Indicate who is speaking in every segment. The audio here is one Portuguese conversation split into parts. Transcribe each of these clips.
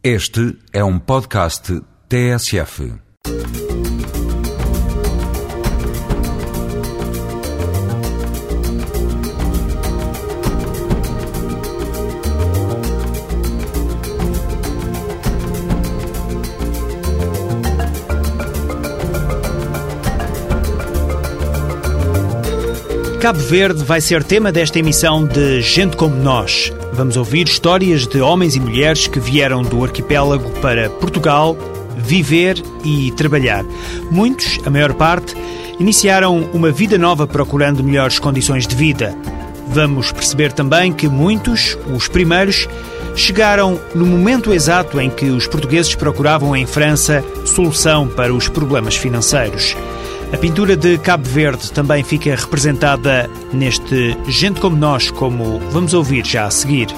Speaker 1: Este é um podcast TSF.
Speaker 2: Cabo Verde vai ser tema desta emissão de Gente Como Nós. Vamos ouvir histórias de homens e mulheres que vieram do arquipélago para Portugal viver e trabalhar. Muitos, a maior parte, iniciaram uma vida nova procurando melhores condições de vida. Vamos perceber também que muitos, os primeiros, chegaram no momento exato em que os portugueses procuravam em França solução para os problemas financeiros. A pintura de Cabo Verde também fica representada neste Gente Como Nós, como vamos ouvir já a seguir.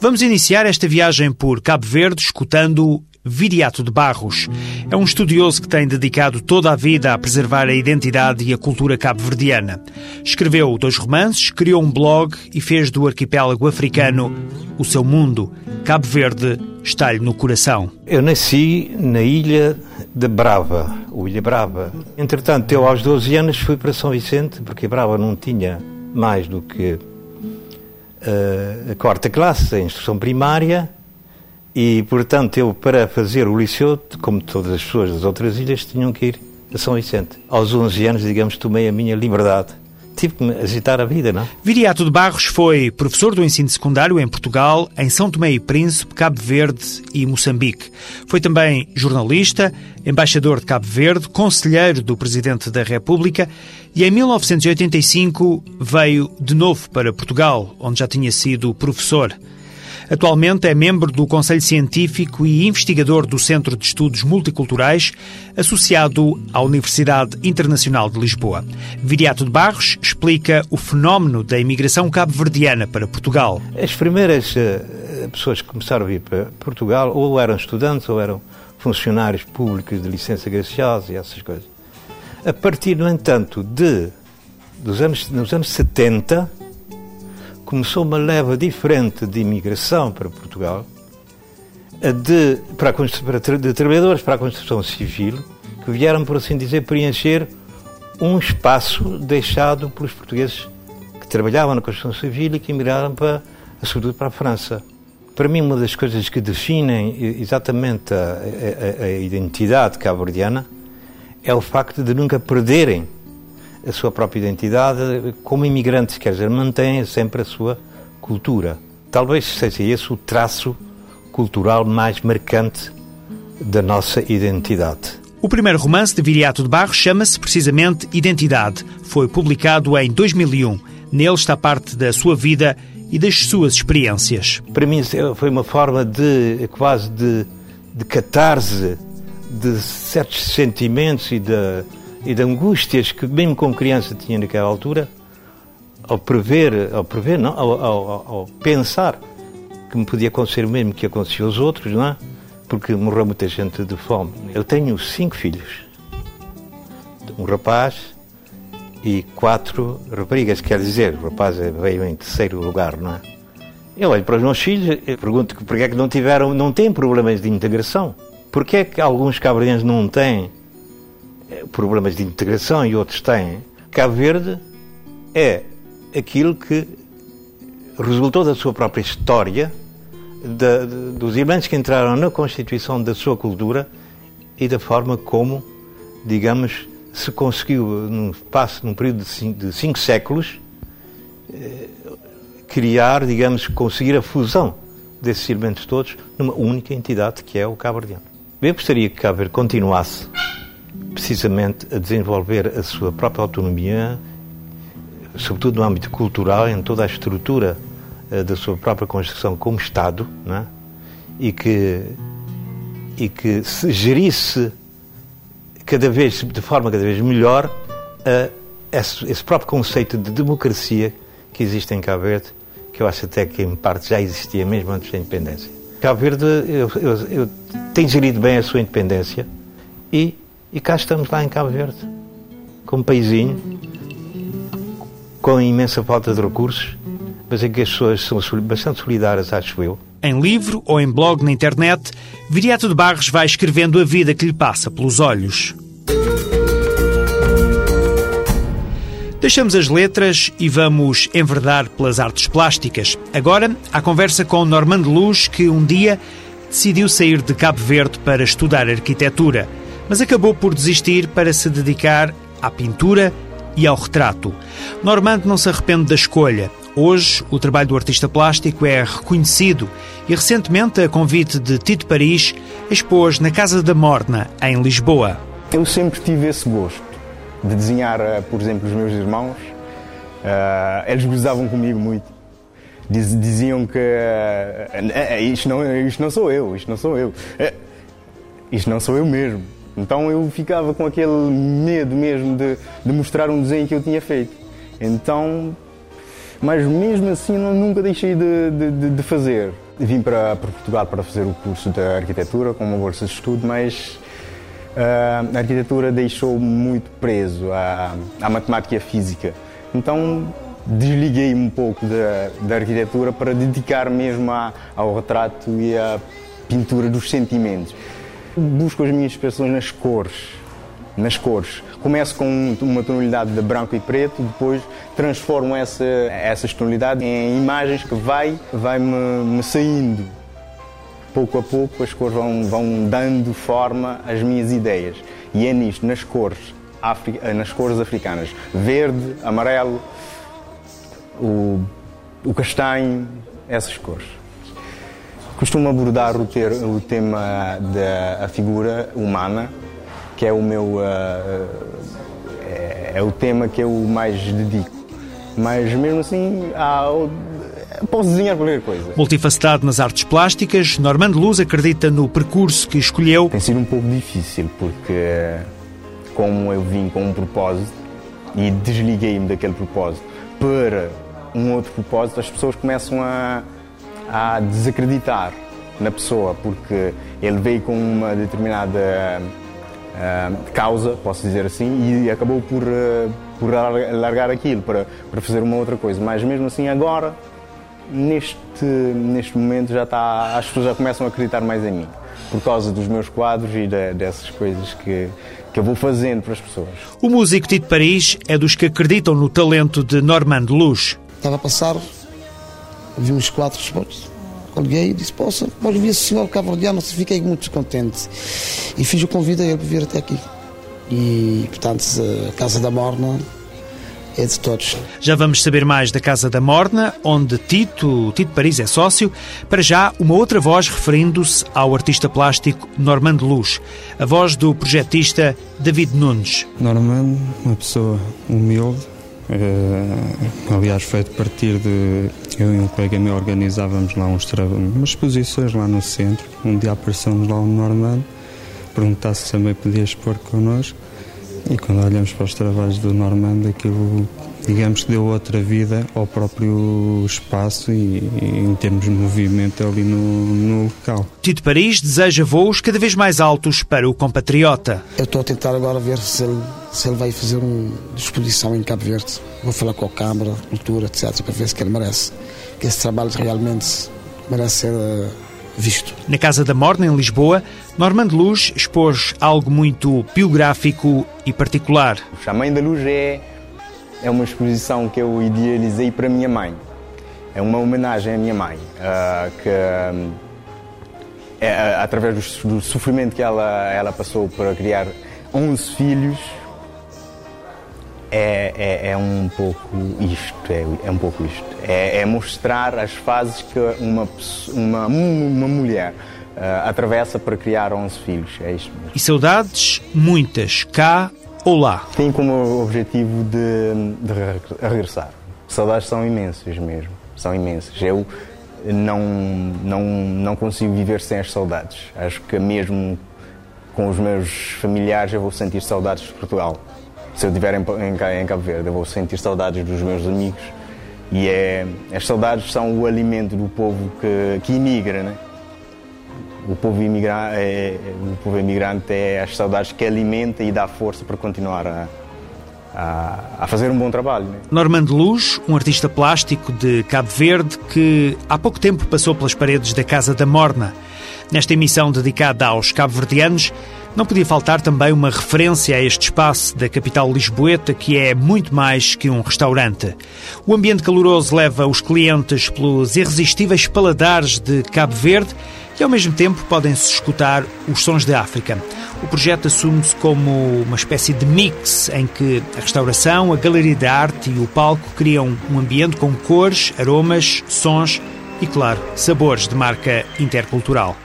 Speaker 2: Vamos iniciar esta viagem por Cabo Verde escutando Viriato de Barros. É um estudioso que tem dedicado toda a vida a preservar a identidade e a cultura cabo-verdiana. Escreveu dois romances, criou um blog e fez do arquipélago africano o seu mundo. Cabo Verde está-lhe no coração.
Speaker 3: Eu nasci na ilha de Brava, o Ilha Brava. Entretanto, eu aos 12 anos fui para São Vicente, porque Brava não tinha mais do que uh, a quarta classe, a instrução primária, e, portanto, eu, para fazer o liceu, como todas as pessoas das outras ilhas, tinham que ir a São Vicente. Aos 11 anos, digamos, tomei a minha liberdade. Tive que me agitar a vida, não?
Speaker 2: Viriato de Barros foi professor do ensino secundário em Portugal, em São Tomé e Príncipe, Cabo Verde e Moçambique. Foi também jornalista, embaixador de Cabo Verde, conselheiro do Presidente da República e em 1985 veio de novo para Portugal, onde já tinha sido professor. Atualmente é membro do Conselho Científico e investigador do Centro de Estudos Multiculturais, associado à Universidade Internacional de Lisboa. Viriato de Barros explica o fenómeno da imigração cabo-verdiana para Portugal.
Speaker 3: As primeiras uh, pessoas que começaram a vir para Portugal ou eram estudantes ou eram funcionários públicos de licença graciosa e essas coisas. A partir, no entanto, de dos anos, nos anos 70, começou uma leva diferente de imigração para Portugal, de, para de trabalhadores para a construção civil, que vieram, por assim dizer, preencher um espaço deixado pelos portugueses que trabalhavam na construção civil e que emigraram para, sobretudo para a França. Para mim, uma das coisas que definem exatamente a, a, a identidade cabo-verdiana é o facto de nunca perderem a sua própria identidade como imigrantes, quer dizer, mantém sempre a sua cultura. Talvez seja esse o traço cultural mais marcante da nossa identidade.
Speaker 2: O primeiro romance de Viriato de Barros chama-se precisamente Identidade. Foi publicado em 2001. Nele está parte da sua vida e das suas experiências.
Speaker 3: Para mim foi uma forma de quase de, de catarse de certos sentimentos e de, e de angústias que mesmo como criança tinha naquela altura, ao prever, ao prever, não, ao, ao, ao, pensar que me podia acontecer o mesmo que acontecia aos outros, não é? Porque morreu muita gente de fome. Eu tenho cinco filhos, um rapaz e quatro raparigas, quer dizer, o rapaz veio em terceiro lugar, não é? Eu olho para os meus filhos e pergunto porque é que não tiveram, não têm problemas de integração. Porquê é que alguns cabredianos não têm problemas de integração e outros têm. Cabo Verde é aquilo que resultou da sua própria história, dos imigrantes que entraram na constituição da sua cultura e da forma como, digamos, se conseguiu, num espaço, num período de cinco, de cinco séculos, eh, criar, digamos, conseguir a fusão desses elementos todos numa única entidade que é o cabo-verdiano. Eu gostaria que Cabo Verde continuasse precisamente a desenvolver a sua própria autonomia, sobretudo no âmbito cultural, em toda a estrutura uh, da sua própria construção como Estado, é? e, que, e que se gerisse cada vez, de forma cada vez melhor uh, esse, esse, próprio conceito de democracia que existe em Cabo Verde, que eu acho até que em parte já existia mesmo antes da independência. Cabo Verde eu, eu, eu, tem gerido bem a sua independência e e cá estamos lá em Cabo Verde, com um paizinho, com imensa falta de recursos, mas em que as pessoas são bastante solidárias, acho eu.
Speaker 2: Em livro ou em blog na internet, Viriato de Barros vai escrevendo a vida que lhe passa pelos olhos. Deixamos as letras e vamos enverdar pelas artes plásticas. Agora, a conversa com Normando Luz, que um dia decidiu sair de Cabo Verde para estudar arquitetura, mas acabou por desistir para se dedicar à pintura e ao retrato. Normando não se arrepende da escolha. Hoje, o trabalho do artista plástico é reconhecido e, recentemente, a convite de Tito Paris, expôs na Casa da Morna, em Lisboa.
Speaker 4: Eu sempre tive esse gosto de desenhar, eh, por exemplo, os meus irmãos. Uh, eles gozavam comigo muito. Diz, diziam que uh, isto, não, isto não sou eu, isto não sou eu. Isto não sou eu mesmo. Então eu ficava com aquele medo mesmo de, de mostrar um desenho que eu tinha feito. Então, mas mesmo assim eu nunca deixei de, de, de fazer. Vim para, para, Portugal para fazer o curso de arquitetura com uma bolsa de estudo, mas uh, a arquitetura deixou muito preso à, à matemática e à física. Então desliguei um pouco da, da arquitetura para dedicar mesmo à, ao retrato e à pintura dos sentimentos. Busco as minhas expressões nas cores. Nas cores. Começo com uma tonalidade de branco e preto, depois transformo essa, essas tonalidades em imagens que vai, vai me, me saindo. Pouco a pouco as cores vão, vão dando forma às minhas ideias. E é nisto, nas cores, Afri, nas cores africanas. Verde, amarelo, o, o castanho, essas cores. Costumo abordar o, ter, o tema da figura humana, que é o meu é, é, o tema que eu mais dedico. Mas mesmo assim, há, posso desenhar qualquer coisa.
Speaker 2: Multifacetado nas artes plásticas, Normando Luz acredita no percurso que escolheu.
Speaker 4: Tem sido um pouco difícil, porque como eu vim com um propósito e desliguei-me daquele propósito para um outro propósito, as pessoas começam a a desacreditar na pessoa, porque ele veio com uma determinada uh, causa, posso dizer assim, e acabou por, uh, por largar aquilo para, para fazer uma outra coisa. Mas mesmo assim, agora, neste, neste momento, já está, as pessoas já começam a acreditar mais em mim, por causa dos meus quadros e de, dessas coisas que, que eu vou fazendo para as pessoas.
Speaker 2: O músico Tito Paris é dos que acreditam no talento de Normando Luz.
Speaker 5: Estava a passar vi uns quatro esportes. Liguei e disse: Poxa, pode vir esse senhor cabo-verdiano. Fiquei muito contente. E fiz o convite a ele para vir até aqui. E, portanto, a Casa da Morna é de todos.
Speaker 2: Já vamos saber mais da Casa da Morna, onde Tito, Tito Paris é sócio. Para já, uma outra voz referindo-se ao artista plástico Normando Luz, a voz do projetista David Nunes.
Speaker 6: Normando, uma pessoa humilde, Uh, aliás, foi a partir de. Eu e um colega meu organizávamos lá uns umas exposições lá no centro. Um dia apareceu-nos lá um Normando, perguntasse se também podia expor connosco. E quando olhamos para os trabalhos do Normando, aquilo digamos que deu outra vida ao próprio espaço e, e em termos de movimento ali no, no, local.
Speaker 2: Tito Paris deseja voos cada vez mais altos para o compatriota.
Speaker 5: Eu estou a tentar agora ver se ele, se ele vai fazer uma exposição em Cabo Verde. Vou falar com a Câmara, Cultura, etc., para ver se ele merece. Que esse trabalho realmente merece ser uh, visto.
Speaker 2: Na Casa da Morna, em Lisboa, Normando Luz expôs algo muito biográfico e particular.
Speaker 4: A Mãe da Luz é é uma exposição que eu idealizei para a minha mãe. É uma homenagem à minha mãe, uh, que é, através do, do, sofrimento que ela, ela passou para criar 11 filhos, é, é, é, um pouco isto, é, é um pouco isto. É, é, mostrar as fases que uma, uma, uma mulher uh, atravessa para criar 11 filhos, é isto mesmo.
Speaker 2: E saudades, muitas, cá Olá.
Speaker 4: Tem como objetivo de, de regressar. Saudades são imensas mesmo, são imensas. Eu não, não, não consigo viver sem as saudades. Acho que mesmo com os meus familiares eu vou sentir saudades de Portugal. Se eu estiver em, em, em Cabo Verde, eu vou sentir saudades dos meus amigos. E é, as saudades são o alimento do povo que, que imigra, né? O povo, imigrante é, o povo imigrante é as saudades que alimenta e dá força para continuar a, a, a fazer um bom trabalho. Né?
Speaker 2: Normando Luz, um artista plástico de Cabo Verde que há pouco tempo passou pelas paredes da Casa da Morna. Nesta emissão dedicada aos cabo-verdianos, não podia faltar também uma referência a este espaço da capital lisboeta, que é muito mais que um restaurante. O ambiente caloroso leva os clientes pelos irresistíveis paladares de Cabo Verde e, ao mesmo tempo, podem-se escutar os sons de África. O projeto assume-se como uma espécie de mix em que a restauração, a galeria de arte e o palco criam um ambiente com cores, aromas, sons e, claro, sabores de marca intercultural.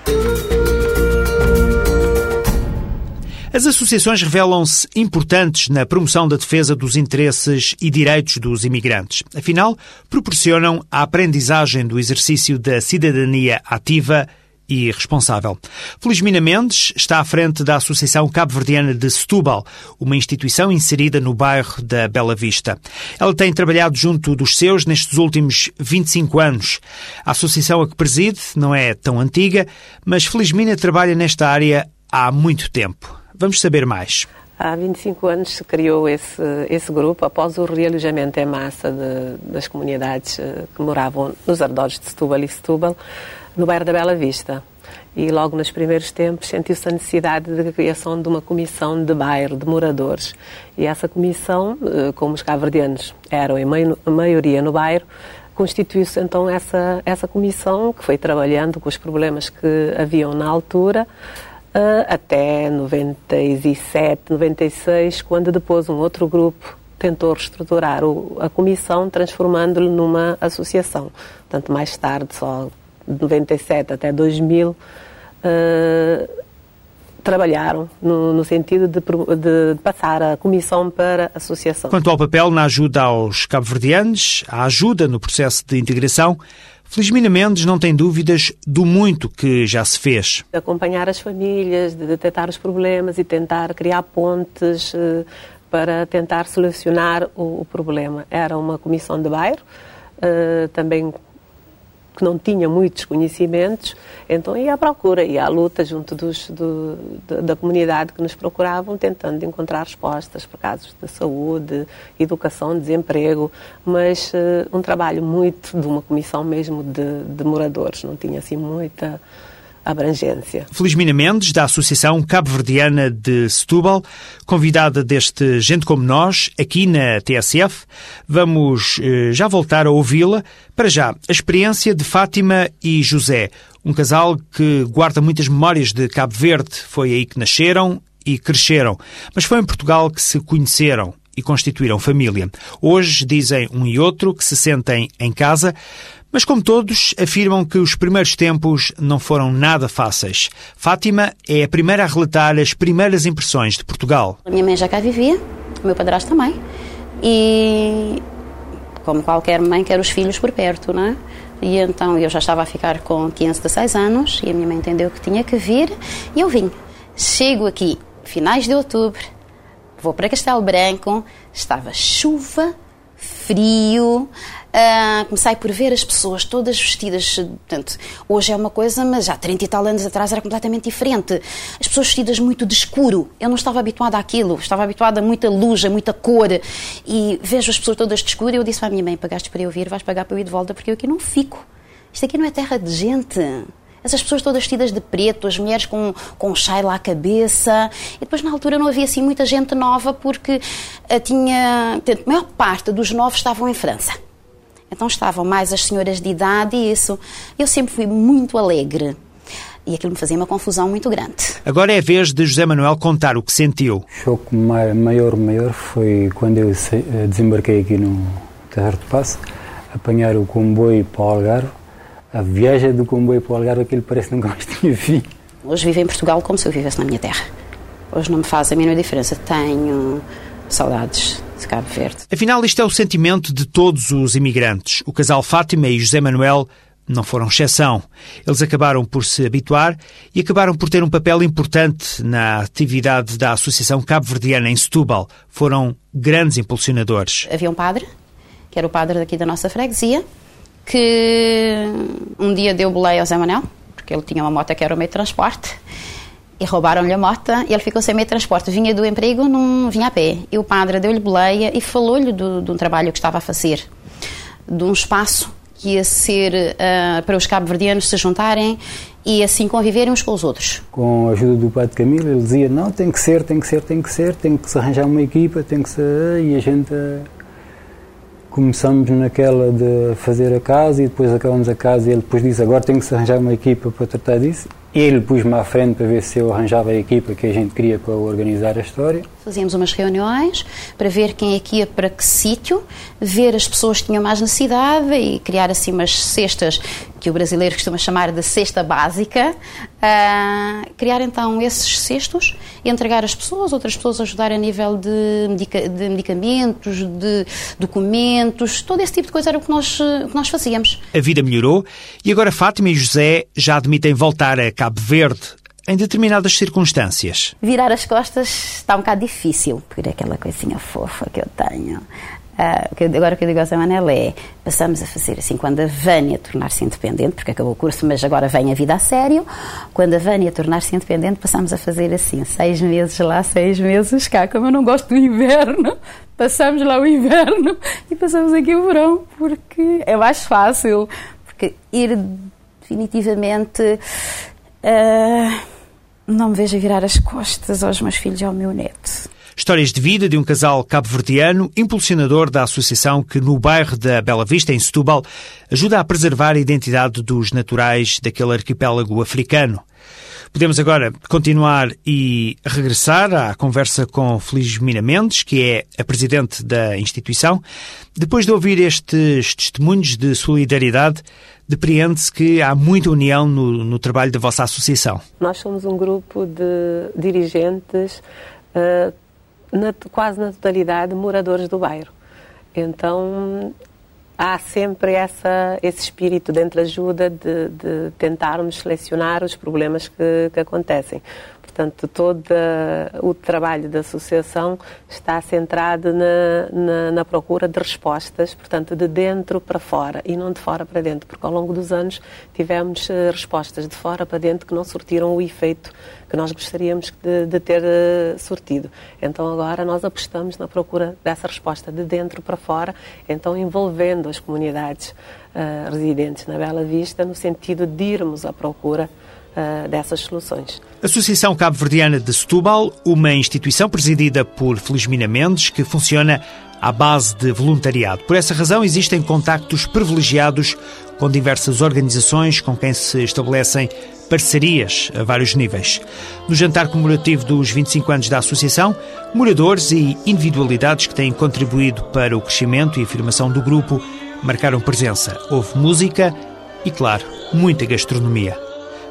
Speaker 2: As associações revelam-se importantes na promoção da defesa dos interesses e direitos dos imigrantes. Afinal, proporcionam a aprendizagem do exercício da cidadania ativa e responsável. Felizmina Mendes está à frente da Associação Cabo-Verdiana de Setúbal, uma instituição inserida no bairro da Bela Vista. Ela tem trabalhado junto dos seus nestes últimos 25 anos. A associação a que preside não é tão antiga, mas Felizmina trabalha nesta área há muito tempo. Vamos saber mais.
Speaker 7: Há 25 anos se criou esse, esse grupo após o realojamento em massa de, das comunidades eh, que moravam nos arredores de Setúbal e Setúbal, no bairro da Bela Vista. E logo nos primeiros tempos sentiu-se a necessidade de criação de uma comissão de bairro, de moradores. E essa comissão, eh, como os caverdianos eram em maioria no bairro, constituiu-se então essa, essa comissão que foi trabalhando com os problemas que haviam na altura até 97, 96, quando depois um outro grupo tentou reestruturar a comissão, transformando-lhe numa associação. Portanto, mais tarde, só de 97 até 2000, uh, eh, trabalharam no, no sentido de, de, passar a comissão para a associação.
Speaker 2: Quanto ao papel na ajuda aos cabo-verdianos, a ajuda no processo de integração, Felizmina Mendes não tem dúvidas do muito que já se fez.
Speaker 7: Acompanhar as famílias, de detectar os problemas e tentar criar pontes uh, para tentar solucionar o, problema. Era uma comissão de bairro, uh, também que não tinha muitos conhecimentos, então ia à procura, ia à luta junto dos, do, da comunidade que nos procuravam, tentando encontrar respostas para casos de saúde, educação, desemprego, mas uh, um trabalho muito de uma comissão mesmo de, de moradores, não tinha assim muita abrangência.
Speaker 2: Felizmina Mendes, da Associação Cabo-Verdiana de Setúbal, convidada deste Gente Como Nós, aqui na TSF. Vamos eh, já voltar a ouvi-la. Para já, a experiência de Fátima e José, um casal que guarda muitas memórias de Cabo Verde. Foi aí que nasceram e cresceram, mas foi em Portugal que se conheceram e constituíram família. Hoje dizem um e outro que se sentem em casa, mas, como todos, afirmam que os primeiros tempos não foram nada fáceis. Fátima é a primeira a relatar as primeiras impressões de Portugal.
Speaker 8: A minha mãe já cá vivia, o meu padrasto também. E, como qualquer mãe, quer os filhos por perto, não é? E então eu já estava a ficar com 15, 16 anos e a minha mãe entendeu que tinha que vir e eu vim. Chego aqui, finais de outubro, vou para Castelo Branco, estava chuva, frio, Uh, comecei por ver as pessoas todas vestidas. Portanto, hoje é uma coisa, mas já 30 e tal anos atrás era completamente diferente. As pessoas vestidas muito de escuro. Eu não estava habituada àquilo. Estava habituada a muita luz, a muita cor. E vejo as pessoas todas de escuro e eu disse à minha mãe: pagaste para eu vir, vais pagar para eu ir de volta, porque eu aqui não fico. Isto aqui não é terra de gente. Essas pessoas todas vestidas de preto, as mulheres com, com chai lá à cabeça. E depois, na altura, não havia assim muita gente nova, porque uh, tinha. A maior parte dos novos estavam em França. Então estavam mais as senhoras de idade e isso. Eu sempre fui muito alegre. E aquilo me fazia uma confusão muito grande.
Speaker 2: Agora é a vez de José Manuel contar o que sentiu.
Speaker 9: O choque maior, maior foi quando eu eh, desembarquei aqui no Terra de Passo, apanhar o comboio para o Algarve. A viagem do comboio para o Algarve, aquilo parece que nunca mais tinha fim.
Speaker 8: Hoje vivo em Portugal como se eu vivesse na minha terra. Hoje não me faz a mínima diferença. Tenho saudades de Cabo Verde.
Speaker 2: Afinal, isto é o sentimento de todos os imigrantes. O casal Fátima e José Manuel não foram exceção. Eles acabaram por se habituar e acabaram por ter um papel importante na atividade da Associação Cabo-Verdiana em Setúbal. Foram grandes impulsionadores.
Speaker 8: Havia um padre, que era o padre daqui da nossa freguesia, que um dia deu boleia ao Zé Manuel, porque ele tinha uma moto que era o meio de transporte, e roubaram-lhe a moto e ele ficou sem meio de transporte. Vinha do emprego, não vinha a pé. E o padre deu-lhe boleia e falou-lhe do, de um trabalho que estava a fazer, de um espaço que ia ser uh, para os cabo-verdianos se juntarem e assim conviverem uns com os outros.
Speaker 9: Com a ajuda do padre Camilo, ele dizia, não, tem que ser, tem que ser, tem que ser, tem que se arranjar uma equipa, tem que ser... E a gente... Uh, começamos naquela de fazer a casa e depois acabamos a casa e ele depois disse, agora tem que se arranjar uma equipa para tratar disso ele pôs-me à frente para ver se eu arranjava a equipa que a gente queria para organizar a história.
Speaker 8: Fazíamos umas reuniões para ver quem é que ia para que sítio, ver as pessoas que tinham mais necessidade e criar assim umas cestas que o brasileiro costuma chamar de cesta básica. Uh, criar então esses cestos e entregar às pessoas, outras pessoas ajudar a nível de, medica de medicamentos, de documentos, todo esse tipo de coisa era o que nós, o que nós fazíamos.
Speaker 2: A vida melhorou e agora Fátima e José já admitem voltar a Cabo Verde em determinadas circunstâncias.
Speaker 8: Virar as costas está um bocado difícil, por aquela coisinha fofa que eu tenho. Uh, agora o que eu digo ao Zé Manel é, passamos a fazer assim, quando a Vânia tornar-se independente, porque acabou o curso, mas agora vem a vida a sério, quando a Vânia tornar-se independente, passamos a fazer assim, seis meses lá, seis meses cá, como eu não gosto do inverno, passamos lá o inverno e passamos aqui o verão, porque é mais fácil, porque ir definitivamente Uh, não me vejo virar as costas aos meus filhos e ao meu neto.
Speaker 2: Histórias de vida de um casal cabo-verdiano, impulsionador da associação que, no bairro da Bela Vista, em Setúbal, ajuda a preservar a identidade dos naturais daquele arquipélago africano. Podemos agora continuar e regressar à conversa com Felizmina Mendes, que é a presidente da instituição. Depois de ouvir estes testemunhos de solidariedade, depreende-se que há muita união no, no, trabalho da vossa associação.
Speaker 7: Nós somos um grupo de dirigentes, uh, na, quase na totalidade, moradores do bairro. Então, há sempre essa, esse espírito de entreajuda de, de tentarmos selecionar os problemas que, que acontecem. Portanto, todo o trabalho da associação está centrado na, na, na, procura de respostas, portanto, de dentro para fora e não de fora para dentro, porque ao longo dos anos tivemos eh, respostas de fora para dentro que não surtiram o efeito que nós gostaríamos de, de ter uh, surtido. Então, agora nós apostamos na procura dessa resposta de dentro para fora, então envolvendo as comunidades uh, residentes na Bela Vista, no sentido de irmos à procura uh, dessas soluções.
Speaker 2: Associação Cabo-Verdiana de Setúbal, uma instituição presidida por Felizmina Mendes, que funciona à base de voluntariado. Por essa razão, existem contactos privilegiados com diversas organizações com quem se estabelecem parcerias a vários níveis. No jantar comemorativo dos 25 anos da Associação, moradores e individualidades que têm contribuído para o crescimento e afirmação do grupo marcaram presença. Houve música e, claro, muita gastronomia.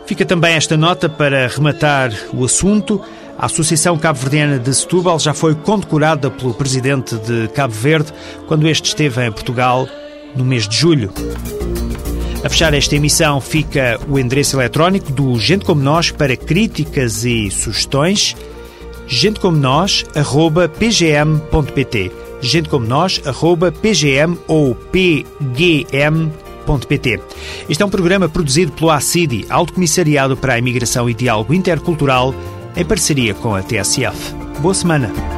Speaker 2: Fica também esta nota para rematar o assunto. A Associação Cabo-Verdiana de Setúbal já foi condecorada pelo presidente de Cabo Verde quando este esteve em Portugal no mês de julho. A fechar esta emissão fica o endereço eletrónico do Gente Como Nós para críticas e sugestões gentecomonós.pgm.pt gentecomonós.pgm ou pgm.pt este é um programa produzido pelo ACIDI, Alto Comissariado para a Imigração e Diálogo Intercultural, em parceria com a TSF. Boa semana!